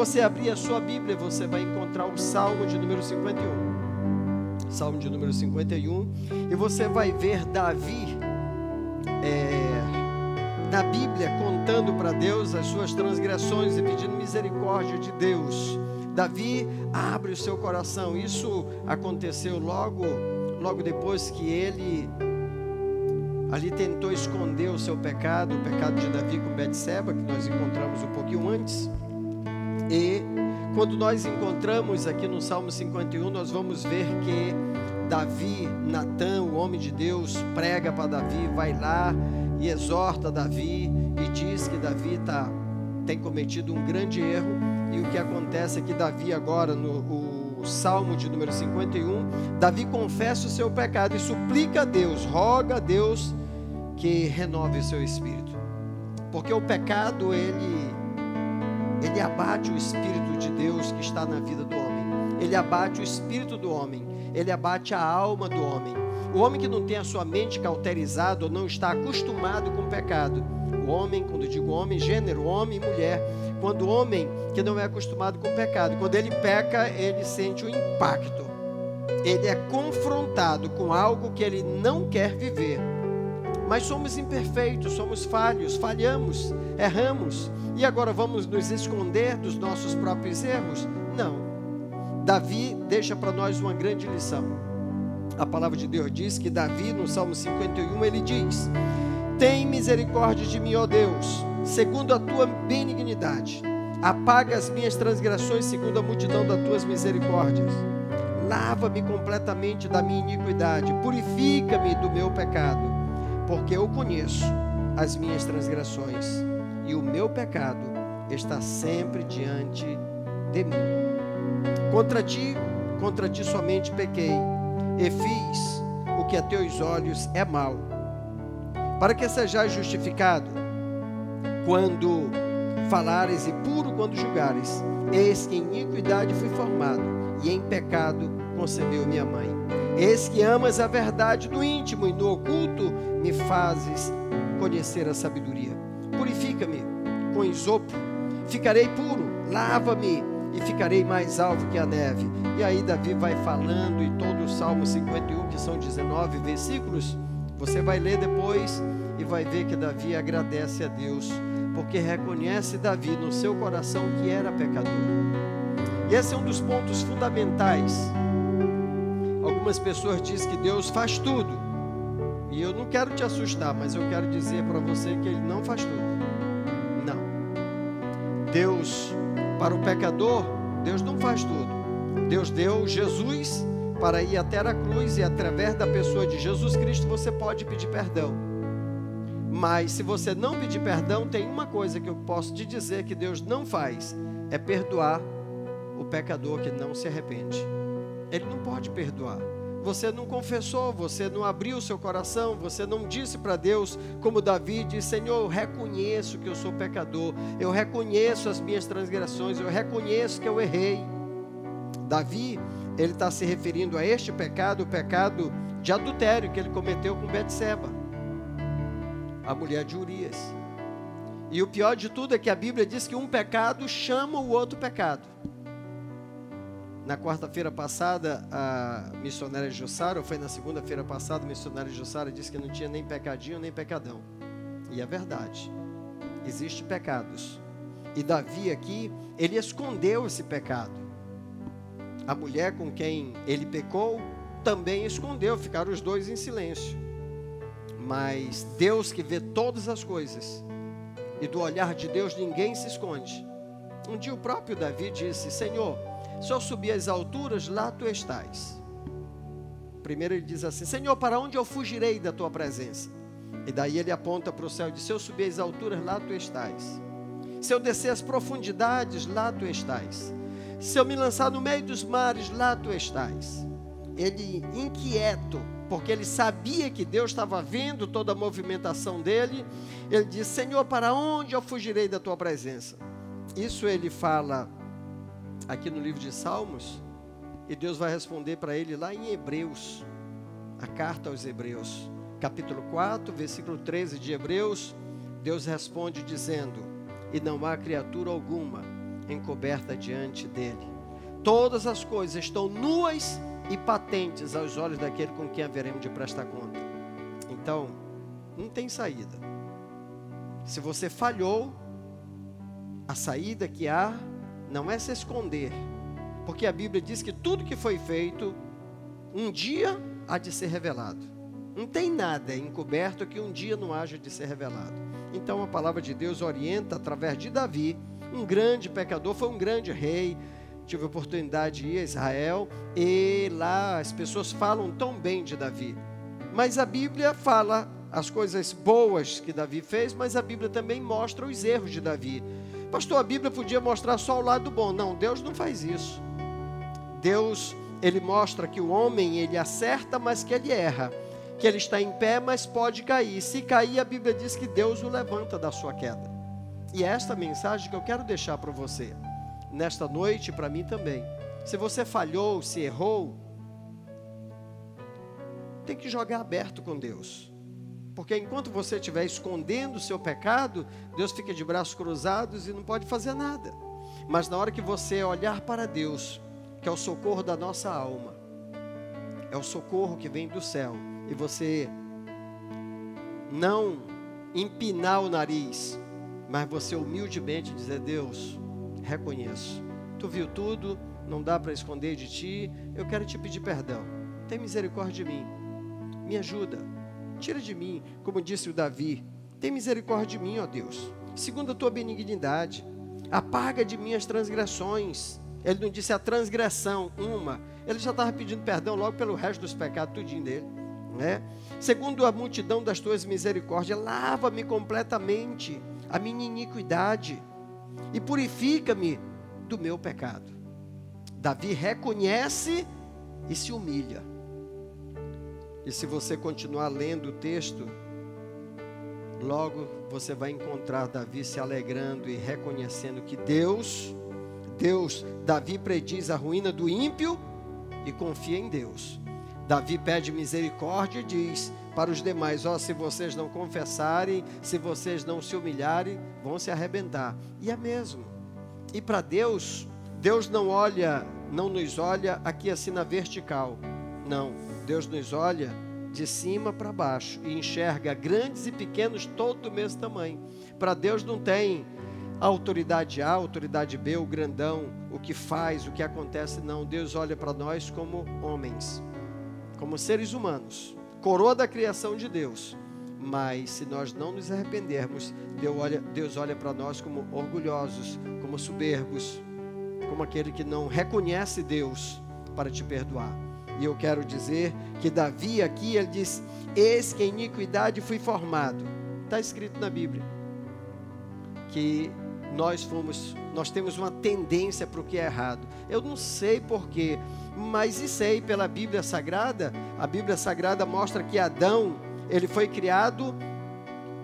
você abrir a sua Bíblia, você vai encontrar o Salmo de número 51. Salmo de número 51, e você vai ver Davi é, na Bíblia contando para Deus as suas transgressões e pedindo misericórdia de Deus. Davi abre o seu coração. Isso aconteceu logo, logo depois que ele ali tentou esconder o seu pecado, o pecado de Davi com Betseba, que nós encontramos um pouquinho antes. E quando nós encontramos aqui no Salmo 51, nós vamos ver que Davi, Natã, o homem de Deus, prega para Davi, vai lá e exorta Davi e diz que Davi tá, tem cometido um grande erro. E o que acontece é que Davi, agora, no Salmo de número 51, Davi confessa o seu pecado e suplica a Deus, roga a Deus que renove o seu espírito. Porque o pecado, ele ele abate o espírito de Deus que está na vida do homem. Ele abate o espírito do homem, ele abate a alma do homem. O homem que não tem a sua mente cauterizada ou não está acostumado com o pecado. O homem, quando digo homem, gênero, homem e mulher. Quando o homem que não é acostumado com o pecado, quando ele peca, ele sente o impacto. Ele é confrontado com algo que ele não quer viver. Mas somos imperfeitos, somos falhos, falhamos, erramos. E agora vamos nos esconder dos nossos próprios erros? Não. Davi deixa para nós uma grande lição. A palavra de Deus diz que Davi, no Salmo 51, ele diz: Tem misericórdia de mim, ó Deus, segundo a tua benignidade. Apaga as minhas transgressões segundo a multidão das tuas misericórdias. Lava-me completamente da minha iniquidade, purifica-me do meu pecado porque eu conheço as minhas transgressões e o meu pecado está sempre diante de mim. Contra ti, contra ti somente pequei e fiz o que a teus olhos é mal, para que sejais justificado quando falares e puro quando julgares. Eis que em iniquidade fui formado e em pecado concebeu minha mãe. Eis que amas a verdade no íntimo e no oculto me fazes conhecer a sabedoria. Purifica-me com isopo, ficarei puro, lava-me e ficarei mais alvo que a neve. E aí Davi vai falando e todo o Salmo 51, que são 19 versículos, você vai ler depois e vai ver que Davi agradece a Deus, porque reconhece Davi no seu coração que era pecador. E esse é um dos pontos fundamentais. Algumas pessoas dizem que Deus faz tudo. E eu não quero te assustar, mas eu quero dizer para você que Ele não faz tudo. Não. Deus, para o pecador, Deus não faz tudo. Deus deu Jesus para ir até a cruz e através da pessoa de Jesus Cristo você pode pedir perdão. Mas se você não pedir perdão, tem uma coisa que eu posso te dizer que Deus não faz: é perdoar o pecador que não se arrepende. Ele não pode perdoar. Você não confessou, você não abriu seu coração, você não disse para Deus, como Davi disse: Senhor, eu reconheço que eu sou pecador, eu reconheço as minhas transgressões, eu reconheço que eu errei. Davi, ele está se referindo a este pecado, o pecado de adultério que ele cometeu com Betseba, a mulher de Urias. E o pior de tudo é que a Bíblia diz que um pecado chama o outro pecado. Na quarta-feira passada, a missionária Jussara, ou foi na segunda-feira passada, a missionária Jussara disse que não tinha nem pecadinho nem pecadão. E é verdade. Existem pecados. E Davi aqui, ele escondeu esse pecado. A mulher com quem ele pecou também escondeu, ficaram os dois em silêncio. Mas Deus que vê todas as coisas, e do olhar de Deus ninguém se esconde. Um dia o próprio Davi disse: Senhor, se eu subir às alturas, lá tu estás. Primeiro ele diz assim: Senhor, para onde eu fugirei da tua presença? E daí ele aponta para o céu e diz: Se eu subir às alturas, lá tu estás. Se eu descer às profundidades, lá tu estás. Se eu me lançar no meio dos mares, lá tu estás. Ele inquieto, porque ele sabia que Deus estava vendo toda a movimentação dele, ele diz: Senhor, para onde eu fugirei da tua presença? Isso ele fala aqui no livro de Salmos, e Deus vai responder para ele lá em Hebreus, a carta aos Hebreus, capítulo 4, versículo 13 de Hebreus, Deus responde dizendo: E não há criatura alguma encoberta diante dele. Todas as coisas estão nuas e patentes aos olhos daquele com quem haveremos de prestar conta. Então, não tem saída. Se você falhou, a saída que há não é se esconder, porque a Bíblia diz que tudo que foi feito, um dia há de ser revelado. Não tem nada encoberto que um dia não haja de ser revelado. Então a palavra de Deus orienta através de Davi, um grande pecador, foi um grande rei. Tive a oportunidade de ir a Israel e lá as pessoas falam tão bem de Davi. Mas a Bíblia fala as coisas boas que Davi fez, mas a Bíblia também mostra os erros de Davi. Pastor, a Bíblia podia mostrar só o lado bom. Não, Deus não faz isso. Deus, ele mostra que o homem, ele acerta, mas que ele erra. Que ele está em pé, mas pode cair. Se cair, a Bíblia diz que Deus o levanta da sua queda. E é esta mensagem que eu quero deixar para você, nesta noite, para mim também. Se você falhou, se errou, tem que jogar aberto com Deus. Porque enquanto você estiver escondendo o seu pecado, Deus fica de braços cruzados e não pode fazer nada. Mas na hora que você olhar para Deus, que é o socorro da nossa alma, é o socorro que vem do céu, e você não empinar o nariz, mas você humildemente dizer: Deus, reconheço, tu viu tudo, não dá para esconder de ti, eu quero te pedir perdão, tem misericórdia de mim, me ajuda Tira de mim, como disse o Davi, tem misericórdia de mim, ó Deus, segundo a tua benignidade. Apaga de mim as transgressões. Ele não disse a transgressão, uma. Ele já estava pedindo perdão logo pelo resto dos pecados, tudinho dele. Né? Segundo a multidão das tuas misericórdias, lava-me completamente a minha iniquidade e purifica-me do meu pecado. Davi reconhece e se humilha. E se você continuar lendo o texto, logo você vai encontrar Davi se alegrando e reconhecendo que Deus, Deus, Davi prediz a ruína do ímpio e confia em Deus. Davi pede misericórdia e diz para os demais: Ó, se vocês não confessarem, se vocês não se humilharem, vão se arrebentar. E é mesmo. E para Deus, Deus não olha, não nos olha aqui assim na vertical. Não Deus nos olha de cima para baixo e enxerga grandes e pequenos todos do mesmo tamanho. Para Deus não tem autoridade a autoridade B, o grandão, o que faz, o que acontece, não. Deus olha para nós como homens, como seres humanos, coroa da criação de Deus. Mas se nós não nos arrependermos, Deus olha, Deus olha para nós como orgulhosos, como soberbos, como aquele que não reconhece Deus para te perdoar. E eu quero dizer que Davi aqui, ele diz: Eis que em iniquidade fui formado. Está escrito na Bíblia. Que nós fomos, nós temos uma tendência para o que é errado. Eu não sei porquê, mas sei pela Bíblia Sagrada. A Bíblia Sagrada mostra que Adão, ele foi criado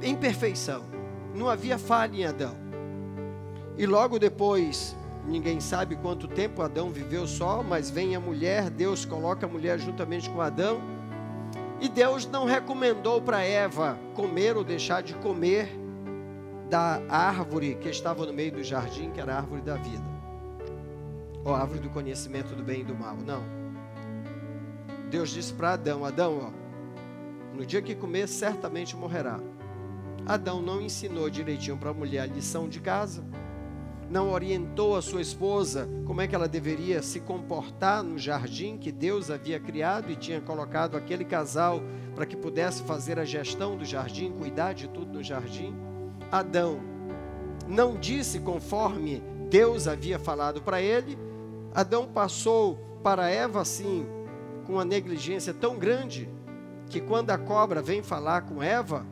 em perfeição. Não havia falha em Adão. E logo depois Ninguém sabe quanto tempo Adão viveu só, mas vem a mulher, Deus coloca a mulher juntamente com Adão. E Deus não recomendou para Eva comer ou deixar de comer da árvore que estava no meio do jardim, que era a árvore da vida. Ou a árvore do conhecimento do bem e do mal. Não. Deus disse para Adão: Adão, ó, no dia que comer, certamente morrerá. Adão não ensinou direitinho para a mulher a lição de casa não orientou a sua esposa como é que ela deveria se comportar no jardim que Deus havia criado e tinha colocado aquele casal para que pudesse fazer a gestão do jardim, cuidar de tudo no jardim. Adão não disse conforme Deus havia falado para ele. Adão passou para Eva assim, com uma negligência tão grande, que quando a cobra vem falar com Eva,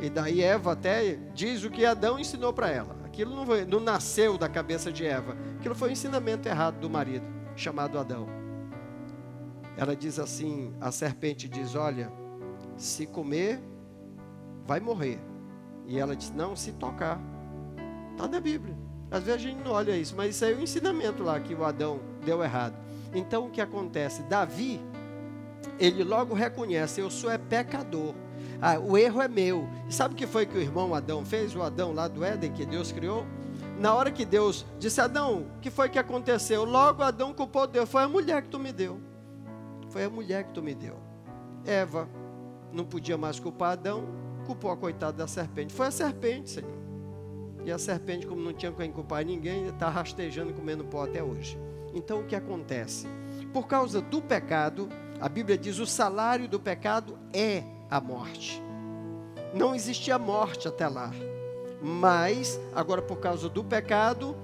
e daí Eva até diz o que Adão ensinou para ela. Aquilo não, foi, não nasceu da cabeça de Eva. Aquilo foi um ensinamento errado do marido, chamado Adão. Ela diz assim: a serpente diz: Olha, se comer, vai morrer. E ela diz: Não, se tocar. Está na Bíblia. Às vezes a gente não olha isso, mas isso aí é o um ensinamento lá que o Adão deu errado. Então o que acontece? Davi, ele logo reconhece: Eu sou é pecador. Ah, o erro é meu. Sabe o que foi que o irmão Adão fez? O Adão lá do Éden que Deus criou? na hora que Deus disse: Adão, o que foi que aconteceu? Logo Adão culpou Deus: Foi a mulher que tu me deu. Foi a mulher que tu me deu. Eva não podia mais culpar Adão, culpou a coitada da serpente. Foi a serpente, Senhor. E a serpente, como não tinha quem culpar ninguém, está rastejando comendo pó até hoje. Então o que acontece? Por causa do pecado, a Bíblia diz: o salário do pecado é a morte. Não existia morte até lá. Mas, agora por causa do pecado,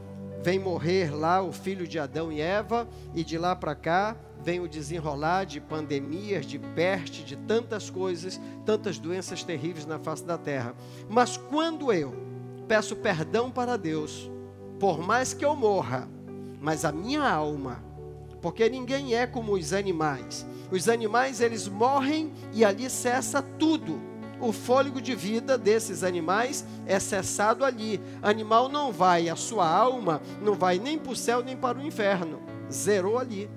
vem morrer lá o filho de Adão e Eva, e de lá para cá vem o desenrolar de pandemias, de peste, de tantas coisas, tantas doenças terríveis na face da terra. Mas quando eu peço perdão para Deus, por mais que eu morra, mas a minha alma, porque ninguém é como os animais. Os animais eles morrem e ali cessa tudo o fôlego de vida desses animais é cessado ali. Animal não vai, a sua alma não vai nem para o céu nem para o inferno. Zerou ali.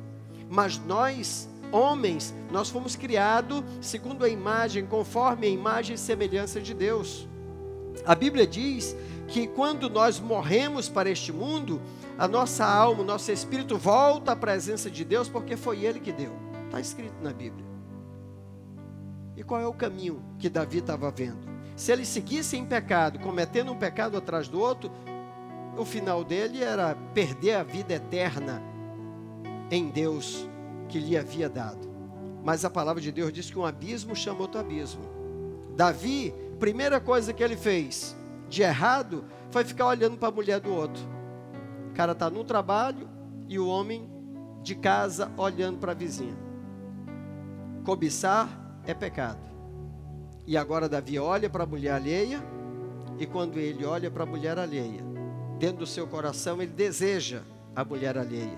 Mas nós, homens, nós fomos criados segundo a imagem, conforme a imagem e semelhança de Deus. A Bíblia diz que quando nós morremos para este mundo, a nossa alma, o nosso espírito volta à presença de Deus porque foi Ele que deu. Está escrito na Bíblia. E qual é o caminho que Davi estava vendo? Se ele seguisse em pecado, cometendo um pecado atrás do outro, o final dele era perder a vida eterna em Deus que lhe havia dado. Mas a palavra de Deus diz que um abismo chama outro abismo. Davi, primeira coisa que ele fez de errado foi ficar olhando para a mulher do outro. O cara está no trabalho e o homem de casa olhando para a vizinha. Cobiçar é pecado. E agora Davi olha para a mulher alheia, e quando ele olha para a mulher alheia, dentro do seu coração ele deseja a mulher alheia.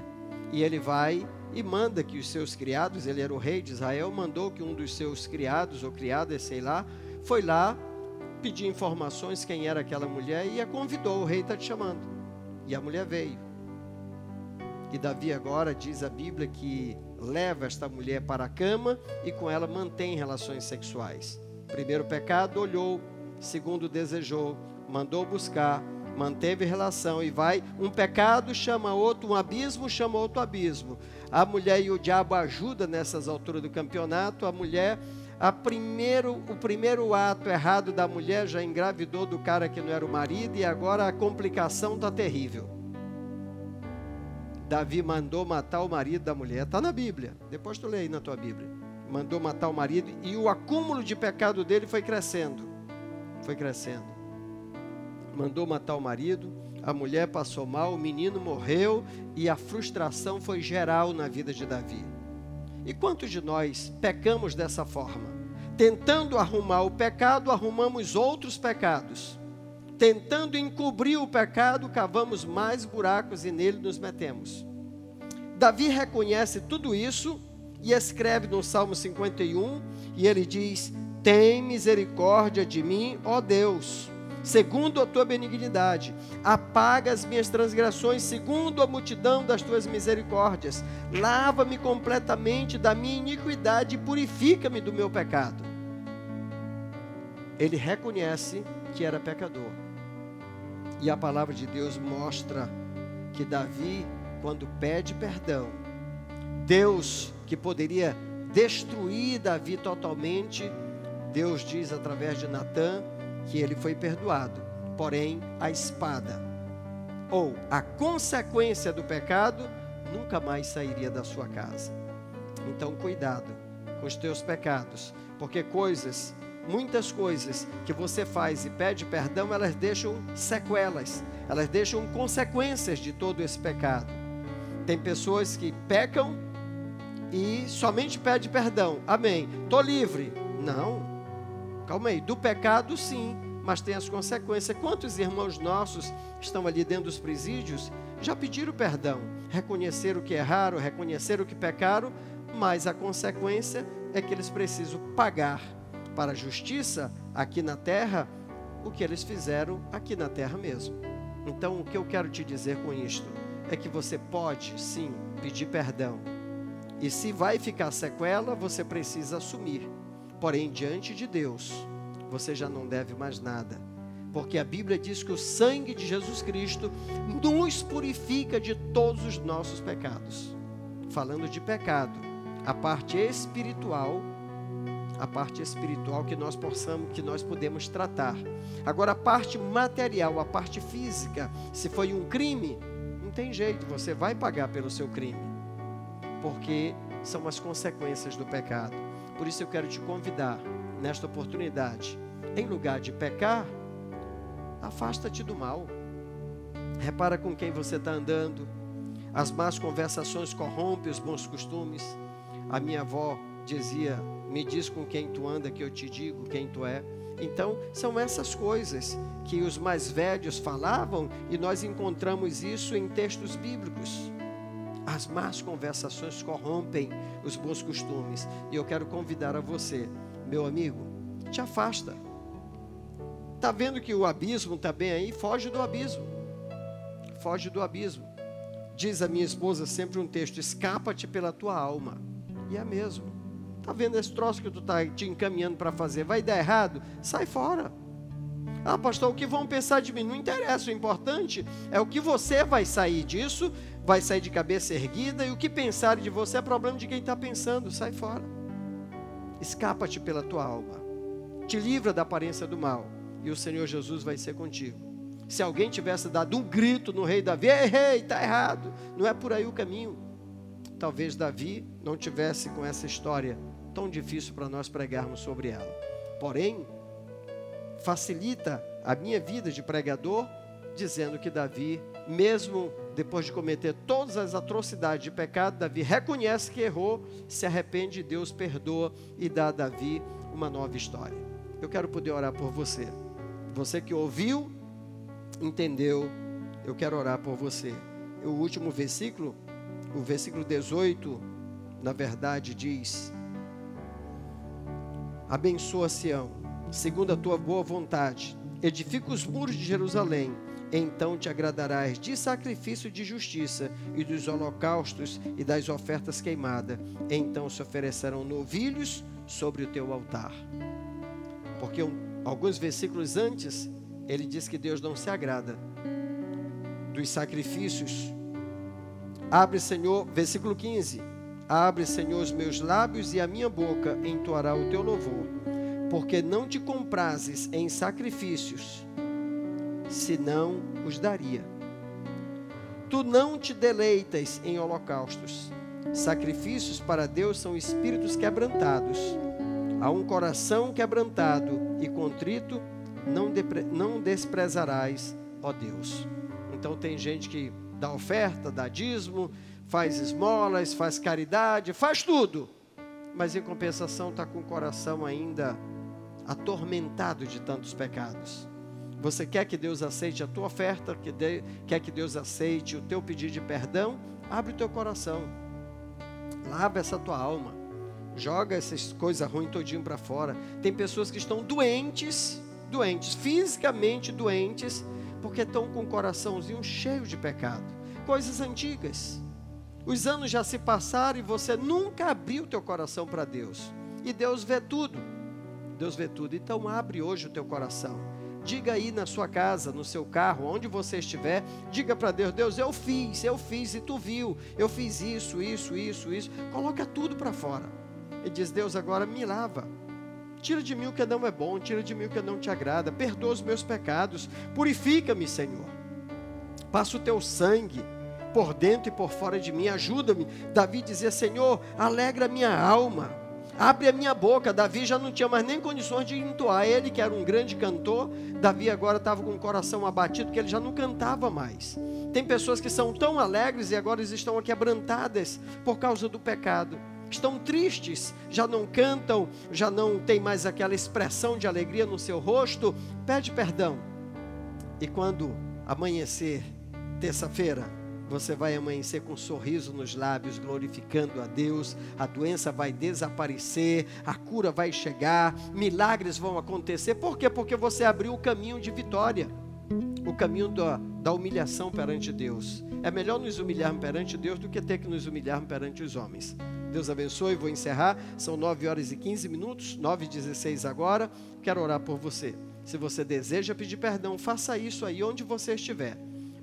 E ele vai e manda que os seus criados, ele era o rei de Israel, mandou que um dos seus criados ou criadas, sei lá, foi lá pedir informações quem era aquela mulher e a convidou, o rei está te chamando. E a mulher veio. E Davi agora diz a Bíblia que leva esta mulher para a cama e com ela mantém relações sexuais. Primeiro pecado, olhou. Segundo, desejou. Mandou buscar. Manteve relação e vai. Um pecado chama outro, um abismo chama outro abismo. A mulher e o diabo ajudam nessas alturas do campeonato. A mulher, primeiro, o primeiro ato errado da mulher já engravidou do cara que não era o marido e agora a complicação está terrível. Davi mandou matar o marido da mulher. Está na Bíblia. Depois tu lê aí na tua Bíblia. Mandou matar o marido e o acúmulo de pecado dele foi crescendo. Foi crescendo. Mandou matar o marido, a mulher passou mal, o menino morreu e a frustração foi geral na vida de Davi. E quantos de nós pecamos dessa forma? Tentando arrumar o pecado, arrumamos outros pecados tentando encobrir o pecado, cavamos mais buracos e nele nos metemos. Davi reconhece tudo isso e escreve no Salmo 51, e ele diz: Tem misericórdia de mim, ó Deus, segundo a tua benignidade, apaga as minhas transgressões, segundo a multidão das tuas misericórdias, lava-me completamente da minha iniquidade e purifica-me do meu pecado. Ele reconhece que era pecador. E a palavra de Deus mostra que Davi, quando pede perdão, Deus que poderia destruir Davi totalmente, Deus diz através de Natã que ele foi perdoado. Porém, a espada ou a consequência do pecado nunca mais sairia da sua casa. Então, cuidado com os teus pecados, porque coisas muitas coisas que você faz e pede perdão, elas deixam sequelas, elas deixam consequências de todo esse pecado. Tem pessoas que pecam e somente pede perdão. Amém. Tô livre. Não. Calma aí. Do pecado, sim, mas tem as consequências. Quantos irmãos nossos estão ali dentro dos presídios já pediram perdão, reconheceram que erraram, reconheceram que pecaram, mas a consequência é que eles precisam pagar para a justiça aqui na terra o que eles fizeram aqui na terra mesmo. Então, o que eu quero te dizer com isto é que você pode sim pedir perdão. E se vai ficar sequela, você precisa assumir. Porém, diante de Deus, você já não deve mais nada. Porque a Bíblia diz que o sangue de Jesus Cristo nos purifica de todos os nossos pecados. Falando de pecado, a parte espiritual, a parte espiritual que nós possamos, que nós podemos tratar. Agora a parte material, a parte física, se foi um crime, não tem jeito, você vai pagar pelo seu crime. Porque são as consequências do pecado. Por isso eu quero te convidar nesta oportunidade, em lugar de pecar, afasta-te do mal. Repara com quem você está andando. As más conversações corrompem os bons costumes. A minha avó dizia: Me diz com quem tu anda, que eu te digo quem tu é. Então, são essas coisas que os mais velhos falavam e nós encontramos isso em textos bíblicos. As más conversações corrompem os bons costumes. E eu quero convidar a você, meu amigo, te afasta. Está vendo que o abismo está bem aí? Foge do abismo. Foge do abismo. Diz a minha esposa sempre um texto: escapa-te pela tua alma. E é mesmo. Está vendo esse troço que tu está te encaminhando para fazer? Vai dar errado? Sai fora. Ah, pastor, o que vão pensar de mim? Não interessa, o importante é o que você vai sair disso, vai sair de cabeça erguida, e o que pensarem de você é problema de quem está pensando, sai fora. Escapa-te pela tua alma, te livra da aparência do mal, e o Senhor Jesus vai ser contigo. Se alguém tivesse dado um grito no rei Davi, ei, está errado, não é por aí o caminho. Talvez Davi não tivesse com essa história tão difícil para nós pregarmos sobre ela. Porém, facilita a minha vida de pregador, dizendo que Davi, mesmo depois de cometer todas as atrocidades de pecado, Davi reconhece que errou, se arrepende, Deus perdoa e dá a Davi uma nova história. Eu quero poder orar por você. Você que ouviu, entendeu, eu quero orar por você. O último versículo, o versículo 18, na verdade diz: Abençoa Sião segundo a tua boa vontade. Edifica os muros de Jerusalém, então te agradarás de sacrifício de justiça e dos holocaustos e das ofertas queimadas. Então se oferecerão novilhos sobre o teu altar. Porque alguns versículos antes, ele diz que Deus não se agrada dos sacrifícios. Abre, Senhor, versículo 15: Abre, Senhor, os meus lábios e a minha boca entoará o teu louvor porque não te comprases em sacrifícios, senão os daria. Tu não te deleitas em holocaustos. Sacrifícios para Deus são espíritos quebrantados. A um coração quebrantado e contrito, não, não desprezarás, ó Deus. Então tem gente que dá oferta, dá dízimo, faz esmolas, faz caridade, faz tudo, mas em compensação está com o coração ainda atormentado de tantos pecados. Você quer que Deus aceite a tua oferta, que de, quer que Deus aceite o teu pedido de perdão? Abre o teu coração. Lava essa tua alma. Joga essas coisas ruins todinho para fora. Tem pessoas que estão doentes, doentes, fisicamente doentes, porque estão com o coraçãozinho cheio de pecado. Coisas antigas. Os anos já se passaram e você nunca abriu teu coração para Deus. E Deus vê tudo. Deus vê tudo. Então abre hoje o teu coração. Diga aí na sua casa, no seu carro, onde você estiver, diga para Deus: Deus, eu fiz, eu fiz e tu viu. Eu fiz isso, isso, isso, isso. Coloca tudo para fora. E diz: Deus, agora me lava. Tira de mim o que não é bom, tira de mim o que não te agrada. Perdoa os meus pecados. Purifica-me, Senhor. Passa o teu sangue por dentro e por fora de mim. Ajuda-me. Davi dizia: Senhor, alegra minha alma Abre a minha boca. Davi já não tinha mais nem condições de entoar. Ele, que era um grande cantor, Davi agora estava com o coração abatido, que ele já não cantava mais. Tem pessoas que são tão alegres e agora estão quebrantadas por causa do pecado. Estão tristes, já não cantam, já não tem mais aquela expressão de alegria no seu rosto. Pede perdão. E quando amanhecer, terça-feira, você vai amanhecer com um sorriso nos lábios, glorificando a Deus. A doença vai desaparecer, a cura vai chegar, milagres vão acontecer. Por quê? Porque você abriu o caminho de vitória, o caminho da, da humilhação perante Deus. É melhor nos humilharmos perante Deus do que ter que nos humilharmos perante os homens. Deus abençoe, vou encerrar. São 9 horas e 15 minutos, 9 e 16 agora. Quero orar por você. Se você deseja pedir perdão, faça isso aí onde você estiver.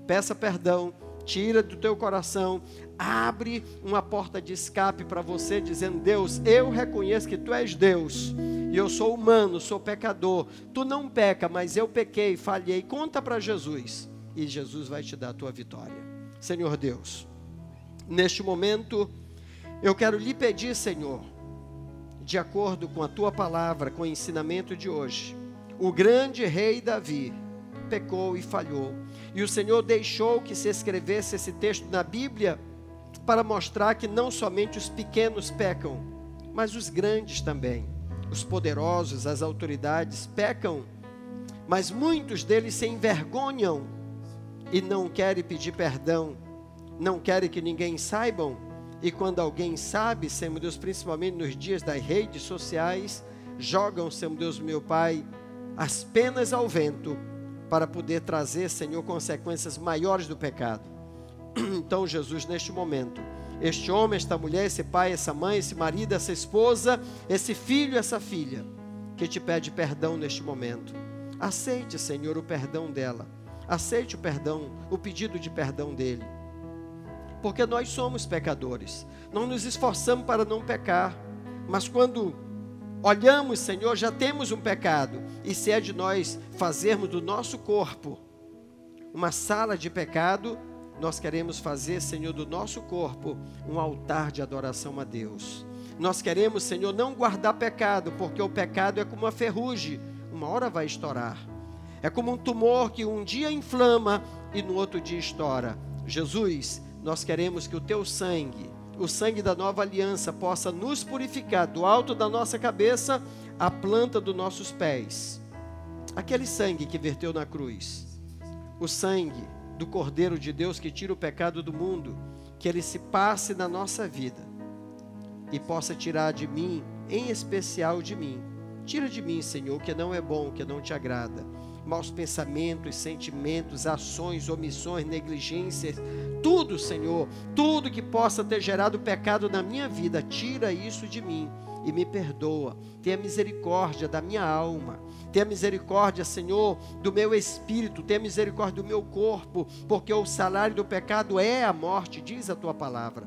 Peça perdão, tira do teu coração, abre uma porta de escape para você, dizendo: Deus, eu reconheço que tu és Deus e eu sou humano, sou pecador. Tu não peca, mas eu pequei, falhei. Conta para Jesus e Jesus vai te dar a tua vitória. Senhor Deus, neste momento, eu quero lhe pedir, Senhor, de acordo com a tua palavra, com o ensinamento de hoje, o grande rei Davi pecou e falhou. E o Senhor deixou que se escrevesse esse texto na Bíblia para mostrar que não somente os pequenos pecam, mas os grandes também. Os poderosos, as autoridades pecam, mas muitos deles se envergonham e não querem pedir perdão, não querem que ninguém saibam. E quando alguém sabe, Senhor Deus, principalmente nos dias das redes sociais, jogam, Senhor Deus, meu Pai, as penas ao vento para poder trazer, Senhor, consequências maiores do pecado. Então, Jesus, neste momento, este homem, esta mulher, esse pai, essa mãe, esse marido, essa esposa, esse filho, essa filha, que te pede perdão neste momento. Aceite, Senhor, o perdão dela. Aceite o perdão, o pedido de perdão dele. Porque nós somos pecadores. Nós nos esforçamos para não pecar. Mas quando olhamos, Senhor, já temos um pecado. E se é de nós fazermos do nosso corpo uma sala de pecado, nós queremos fazer, Senhor, do nosso corpo um altar de adoração a Deus. Nós queremos, Senhor, não guardar pecado, porque o pecado é como uma ferrugem, uma hora vai estourar. É como um tumor que um dia inflama e no outro dia estoura. Jesus, nós queremos que o teu sangue, o sangue da nova aliança, possa nos purificar do alto da nossa cabeça à planta dos nossos pés. Aquele sangue que verteu na cruz, o sangue do Cordeiro de Deus que tira o pecado do mundo, que ele se passe na nossa vida e possa tirar de mim, em especial de mim. Tira de mim, Senhor, o que não é bom, o que não te agrada. Maus pensamentos, sentimentos, ações, omissões, negligências, tudo, Senhor, tudo que possa ter gerado pecado na minha vida, tira isso de mim e me perdoa. Tenha misericórdia da minha alma. Tenha misericórdia, Senhor, do meu espírito. Tenha misericórdia do meu corpo, porque o salário do pecado é a morte, diz a tua palavra.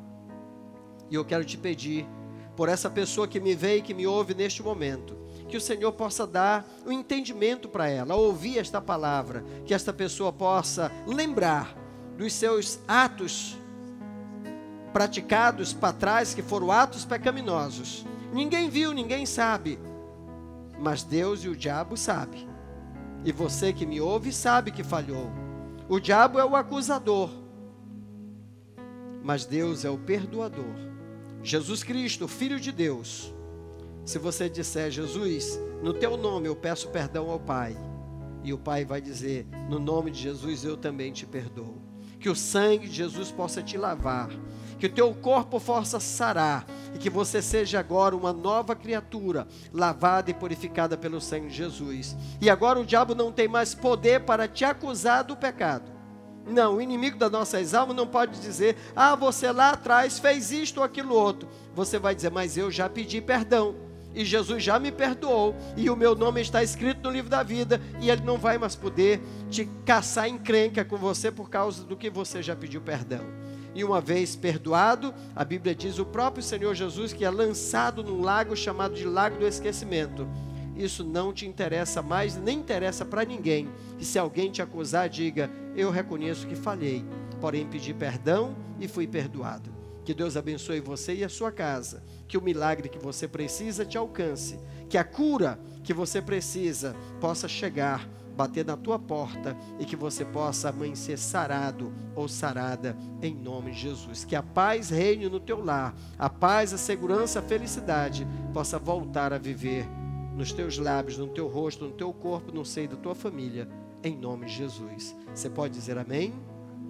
E eu quero te pedir, por essa pessoa que me vê e que me ouve neste momento, que o Senhor possa dar o um entendimento para ela, ouvir esta palavra, que esta pessoa possa lembrar dos seus atos praticados para trás, que foram atos pecaminosos, Ninguém viu, ninguém sabe. Mas Deus e o diabo sabem. E você que me ouve sabe que falhou. O diabo é o acusador. Mas Deus é o perdoador. Jesus Cristo, Filho de Deus. Se você disser, Jesus, no teu nome eu peço perdão ao Pai. E o Pai vai dizer, no nome de Jesus eu também te perdoo. Que o sangue de Jesus possa te lavar que o teu corpo possa sarar e que você seja agora uma nova criatura, lavada e purificada pelo sangue de Jesus. E agora o diabo não tem mais poder para te acusar do pecado. Não, o inimigo das nossas almas não pode dizer, ah, você lá atrás fez isto ou aquilo outro. Você vai dizer, mas eu já pedi perdão. E Jesus já me perdoou, e o meu nome está escrito no livro da vida, e ele não vai mais poder te caçar encrenca com você por causa do que você já pediu perdão e uma vez perdoado, a Bíblia diz o próprio Senhor Jesus que é lançado num lago chamado de Lago do Esquecimento. Isso não te interessa mais, nem interessa para ninguém. E se alguém te acusar, diga: Eu reconheço que falhei, porém pedi perdão e fui perdoado. Que Deus abençoe você e a sua casa. Que o milagre que você precisa te alcance. Que a cura que você precisa possa chegar bater na tua porta e que você possa amanhecer sarado ou sarada em nome de Jesus. Que a paz reine no teu lar, a paz, a segurança, a felicidade possa voltar a viver nos teus lábios, no teu rosto, no teu corpo, no seio da tua família, em nome de Jesus. Você pode dizer amém?